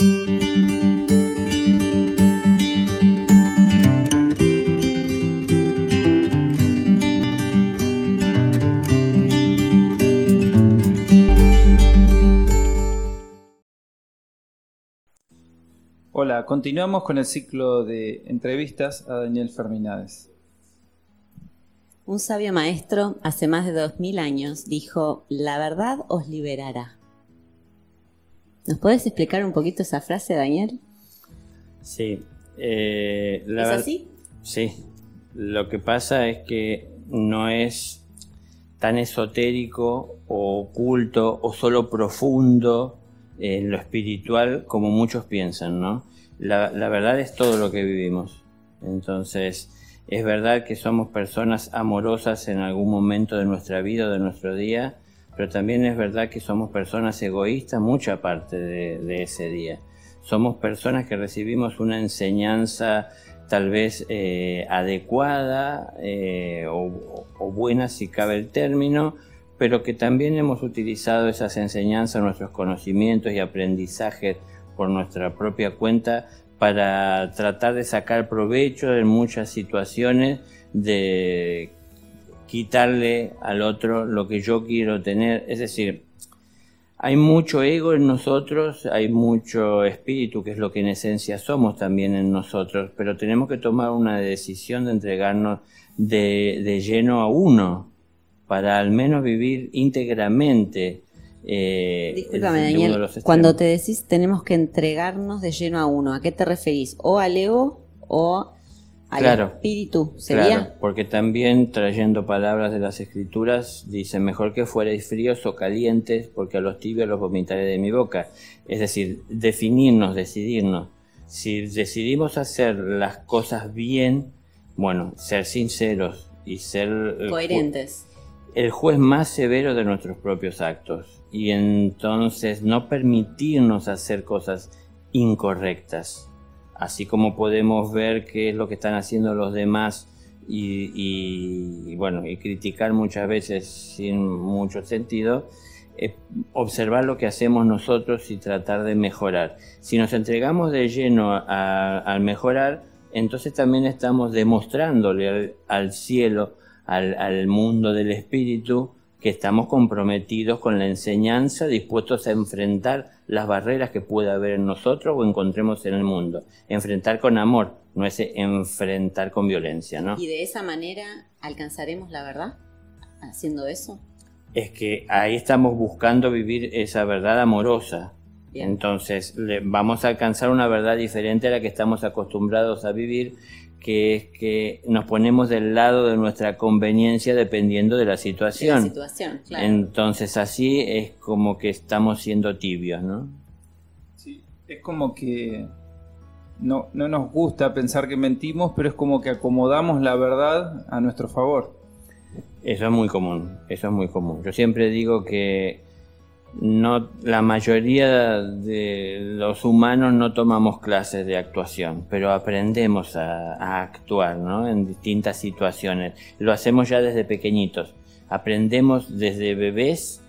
Hola, continuamos con el ciclo de entrevistas a Daniel Ferminades. Un sabio maestro hace más de dos mil años dijo, la verdad os liberará. ¿Nos puedes explicar un poquito esa frase, Daniel? Sí. Eh, ¿Es así? Sí. Lo que pasa es que no es tan esotérico o oculto o solo profundo en lo espiritual como muchos piensan, ¿no? La, verdad es todo lo que vivimos. Entonces, es verdad que somos personas amorosas en algún momento de nuestra vida o de nuestro día, pero también es verdad que somos personas egoístas mucha parte de, ese día. Somos personas que recibimos una enseñanza tal vez eh, adecuada eh, o, o, buena si cabe el término, pero que también hemos utilizado esas enseñanzas, nuestros conocimientos y aprendizajes por nuestra propia cuenta para tratar de sacar provecho en muchas situaciones de quitarle al otro lo que yo quiero tener. Es decir, hay mucho ego en nosotros, hay mucho espíritu, que es lo que en esencia somos también en nosotros, pero tenemos que tomar una decisión de entregarnos de, de lleno a uno, para al menos vivir íntegramente. Eh, Disculpame, Daniel, cuando te decís tenemos que entregarnos de lleno a uno, ¿a qué te referís? ¿O al ego o al espíritu? ¿Sería? Claro, porque también trayendo palabras de las escrituras, dice, mejor que fuerais fríos o calientes, porque a los tibios los vomitaré de mi boca. Es decir, definirnos, decidirnos. Si decidimos hacer las cosas bien, bueno, ser sinceros y ser... Eh, Coherentes el juez más severo de nuestros propios actos y entonces no permitirnos hacer cosas incorrectas, así como podemos ver qué es lo que están haciendo los demás y, bueno y criticar muchas veces sin mucho sentido, eh, observar lo que hacemos nosotros y tratar de mejorar. Si nos entregamos de lleno al mejorar, entonces también estamos demostrándole al cielo al, mundo del espíritu, que estamos comprometidos con la enseñanza, dispuestos a enfrentar las barreras que pueda haber en nosotros o encontremos en el mundo. Enfrentar con amor, no es enfrentar con violencia, ¿no? ¿Y de esa manera alcanzaremos la verdad haciendo eso? Es que ahí estamos buscando vivir esa verdad amorosa. Entonces vamos a alcanzar una verdad diferente a la que estamos acostumbrados a vivir que es que nos ponemos del lado de nuestra conveniencia dependiendo de la situación. Entonces así es como que estamos siendo tibios, ¿no? Sí, es como que no, no nos gusta pensar que mentimos, pero es como que acomodamos la verdad a nuestro favor. Eso es muy común, eso es muy común. Yo siempre digo que no, la mayoría de los humanos no tomamos clases de actuación, pero aprendemos a, actuar en distintas situaciones. Lo hacemos ya desde pequeñitos. Aprendemos desde bebés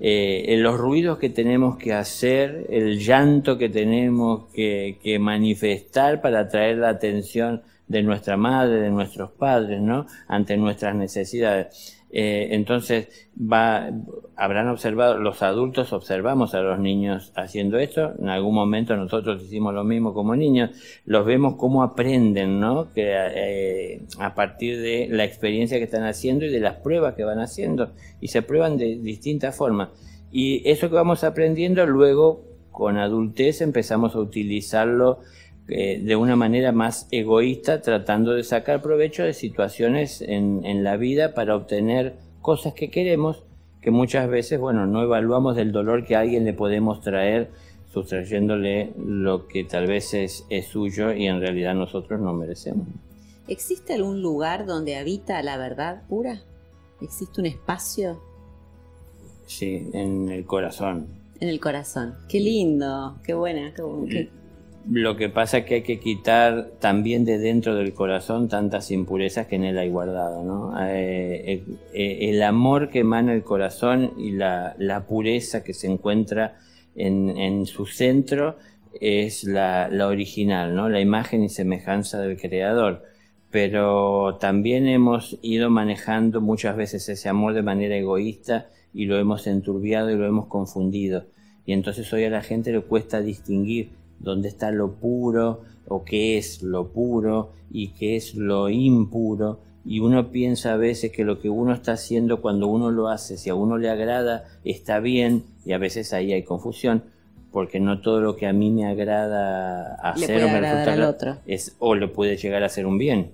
eh, los ruidos que tenemos que hacer, el llanto que tenemos que, que manifestar para atraer la atención de nuestra madre, de nuestros padres, ¿no? ante nuestras necesidades. Eh, entonces, va, habrán observado, los adultos observamos a los niños haciendo esto, en algún momento nosotros hicimos lo mismo como niños, los vemos cómo aprenden, ¿no? Que, eh, a partir de la experiencia que están haciendo y de las pruebas que van haciendo, y se prueban de distintas formas. Y eso que vamos aprendiendo, luego con adultez empezamos a utilizarlo eh, de una manera más egoísta, tratando de sacar provecho de situaciones en, en, la vida para obtener cosas que queremos, que muchas veces, bueno, no evaluamos del dolor que a alguien le podemos traer, sustrayéndole lo que tal vez es, es suyo y en realidad nosotros no merecemos. ¿Existe algún lugar donde habita la verdad pura? ¿Existe un espacio? Sí, en el corazón. En el corazón. Qué lindo, qué buena. Qué, lo que pasa es que hay que quitar también de dentro del corazón tantas impurezas que en él hay guardado. ¿no? Eh, eh, el amor que emana el corazón y la, pureza que se encuentra en, su centro es la, la original, ¿no? La imagen y semejanza del creador pero también hemos ido manejando muchas veces ese amor de manera egoísta y lo hemos enturbiado y lo hemos confundido. Y entonces hoy a la gente le cuesta distinguir dónde está lo puro o qué es lo puro y qué es lo impuro. Y uno piensa a veces que lo que uno está haciendo cuando uno lo hace, si a uno le agrada, está bien y a veces ahí hay confusión porque no todo lo que a mí me agrada hacer o me resulta es o le puede llegar a ser un bien.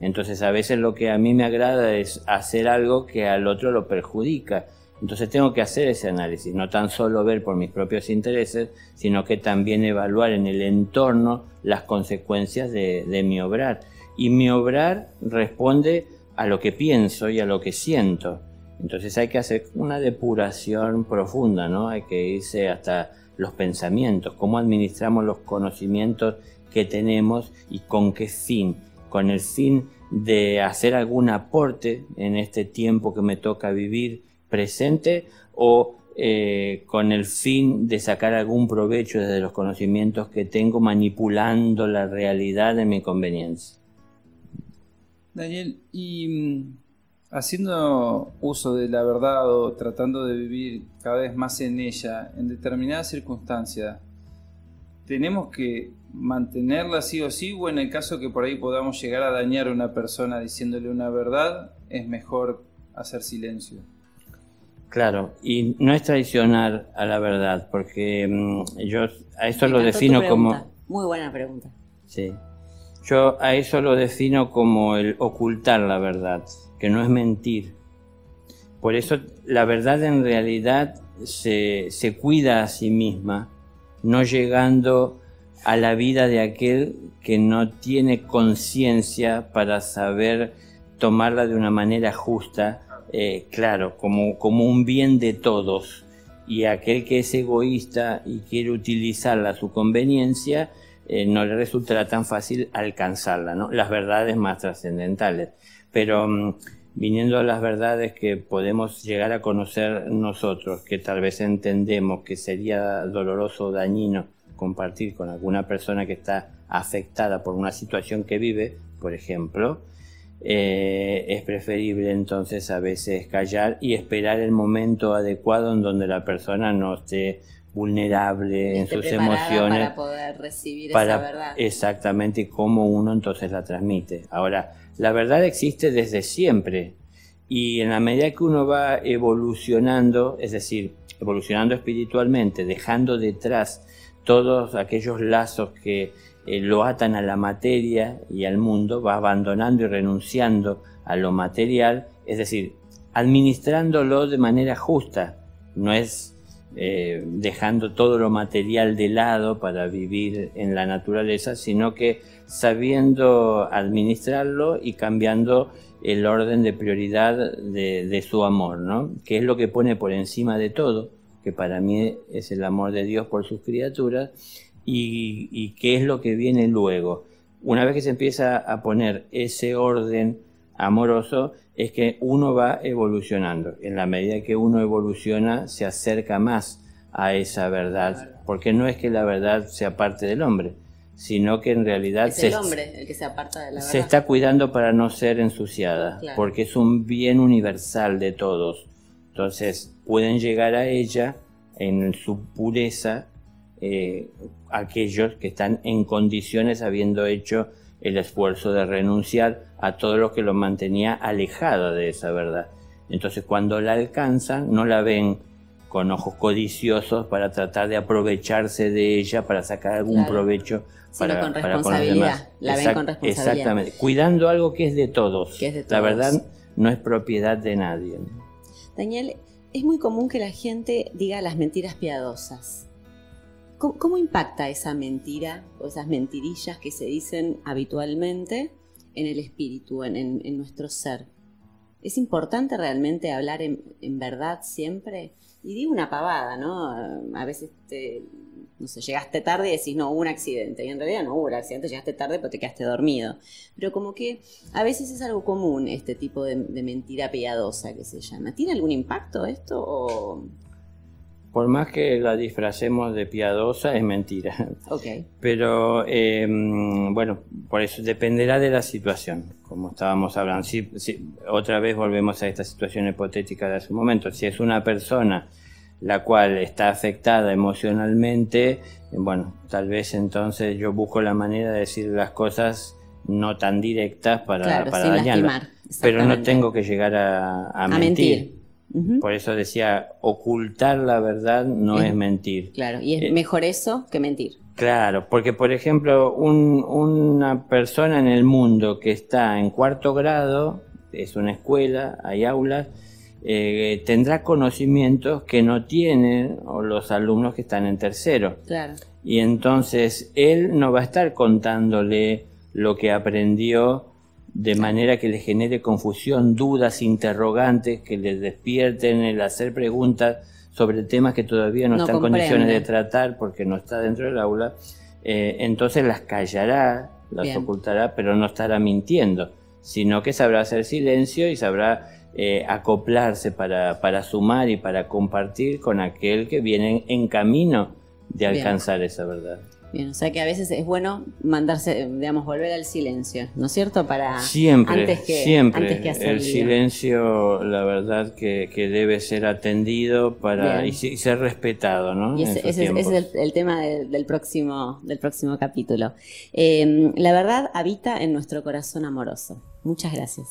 Entonces a veces lo que a mí me agrada es hacer algo que al otro lo perjudica. Entonces tengo que hacer ese análisis, no tan solo ver por mis propios intereses, sino que también evaluar en el entorno las consecuencias de, mi obrar. Y mi obrar responde a lo que pienso y a lo que siento. Entonces hay que hacer una depuración profunda, ¿no? Hay que irse hasta los pensamientos, cómo administramos los conocimientos que tenemos y con qué fin con el fin de hacer algún aporte en este tiempo que me toca vivir presente o eh, con el fin de sacar algún provecho desde los conocimientos que tengo manipulando la realidad de mi conveniencia. Daniel, y mm, haciendo uso de la verdad o tratando de vivir cada vez más en ella, en determinadas circunstancias, tenemos que mantenerla sí o sí, o en el caso que por ahí podamos llegar a dañar a una persona diciéndole una verdad, es mejor hacer silencio. Claro, y no es traicionar a la verdad, porque mm, yo a eso lo defino como... Muy buena pregunta. Sí. Yo a eso lo defino como el ocultar la verdad, que no es mentir. Por eso la verdad en realidad se, se cuida a sí misma, no llegando a la vida de aquel que no tiene conciencia para saber tomarla de una manera justa, eh, claro, como, como un bien de todos. Y aquel que es egoísta y quiere utilizarla a su conveniencia, eh, no le resultará tan fácil alcanzarla, ¿no? Las verdades más trascendentales. Pero mm, viniendo a las verdades que podemos llegar a conocer nosotros, que tal vez entendemos que sería doloroso o dañino compartir con alguna persona que está afectada por una situación que vive, por ejemplo, eh, es preferible entonces a veces callar y esperar el momento adecuado en donde la persona no esté vulnerable en sus emociones para poder recibir esa verdad. Exactamente cómo uno entonces la transmite. Ahora, la verdad existe desde siempre y en la medida que uno va evolucionando, es decir, evolucionando espiritualmente, dejando detrás todos aquellos lazos que eh, lo atan a la materia y al mundo, va abandonando y renunciando a lo material, es decir, administrándolo de manera justa, no es eh, dejando todo lo material de lado para vivir en la naturaleza, sino que sabiendo administrarlo y cambiando el orden de prioridad de, de su amor, ¿no? que es lo que pone por encima de todo que para mí es el amor de Dios por sus criaturas, y, qué es lo que viene luego. Una vez que se empieza a poner ese orden amoroso, es que uno va evolucionando. En la medida que uno evoluciona, se acerca más a esa verdad, porque no es que la verdad sea parte del hombre, sino que en realidad es el hombre el que se aparta de la verdad. Se está cuidando para no ser ensuciada, porque es un bien universal de todos. Entonces, pueden llegar a ella en su pureza eh, aquellos que están en condiciones habiendo hecho el esfuerzo de renunciar a todo lo que lo mantenía alejada de esa verdad. Entonces cuando la alcanzan no la ven con ojos codiciosos para tratar de aprovecharse de ella, para sacar algún provecho para, con responsabilidad. La ven con responsabilidad. Exactamente, cuidando algo que es de todos. La verdad no es propiedad de nadie. Daniel, es muy común que la gente diga las mentiras piadosas. ¿Cómo, impacta esa mentira o esas mentirillas que se dicen habitualmente en el espíritu, en, nuestro ser? ¿Es importante realmente hablar en, verdad siempre? Y digo una pavada, ¿no? A veces te, no sé, llegaste tarde y decís, no, hubo un accidente. Y en realidad no hubo un accidente, llegaste tarde pero te quedaste dormido. Pero como que a veces es algo común este tipo de, mentira piadosa que se llama. ¿Tiene algún impacto esto o...? Por más que la disfracemos de piadosa, es mentira. Ok. Pero em, bueno, por eso dependerá de la situación, como estábamos hablando. Si, si- otra vez volvemos a esta situación hipotética de hace un momento. Si es una persona la cual está afectada emocionalmente, eh, bueno, tal vez entonces yo busco la manera de decir las cosas no tan directas para, Claro, para dañarla. Pero no tengo que llegar a, a A mentir. mentir. Por eso decía, ocultar la verdad no Es- es mentir. Claro, y es Eh, mejor eso que mentir. Claro, porque por ejemplo, un- una persona en el mundo que está en cuarto grado, es una escuela, hay aulas, eh, tendrá conocimientos que no tienen o los alumnos que están en tercero. Claro. Y entonces él no va a estar contándole lo que aprendió de manera que le genere confusión, dudas, interrogantes, que le despierten el hacer preguntas sobre temas que todavía no, No está en condiciones de tratar porque no está dentro del aula. Eh, entonces las callará, las Bien. ocultará, pero no estará mintiendo, sino que sabrá hacer silencio y sabrá eh, acoplarse para, para sumar y para compartir con aquel que viene en camino de Bien. alcanzar esa verdad. Bien, o sea que a veces es bueno mandarse, digamos, volver al silencio, ¿no es cierto? Para Siempre, antes que, siempre. antes que hacer el silencio, la verdad que, que debe ser atendido para y, ser respetado, ¿no? Y ese, ese es- ese tiempos. es el, el tema de- del, próximo, del próximo capítulo. Eh, la verdad habita en nuestro corazón amoroso. Muchas gracias.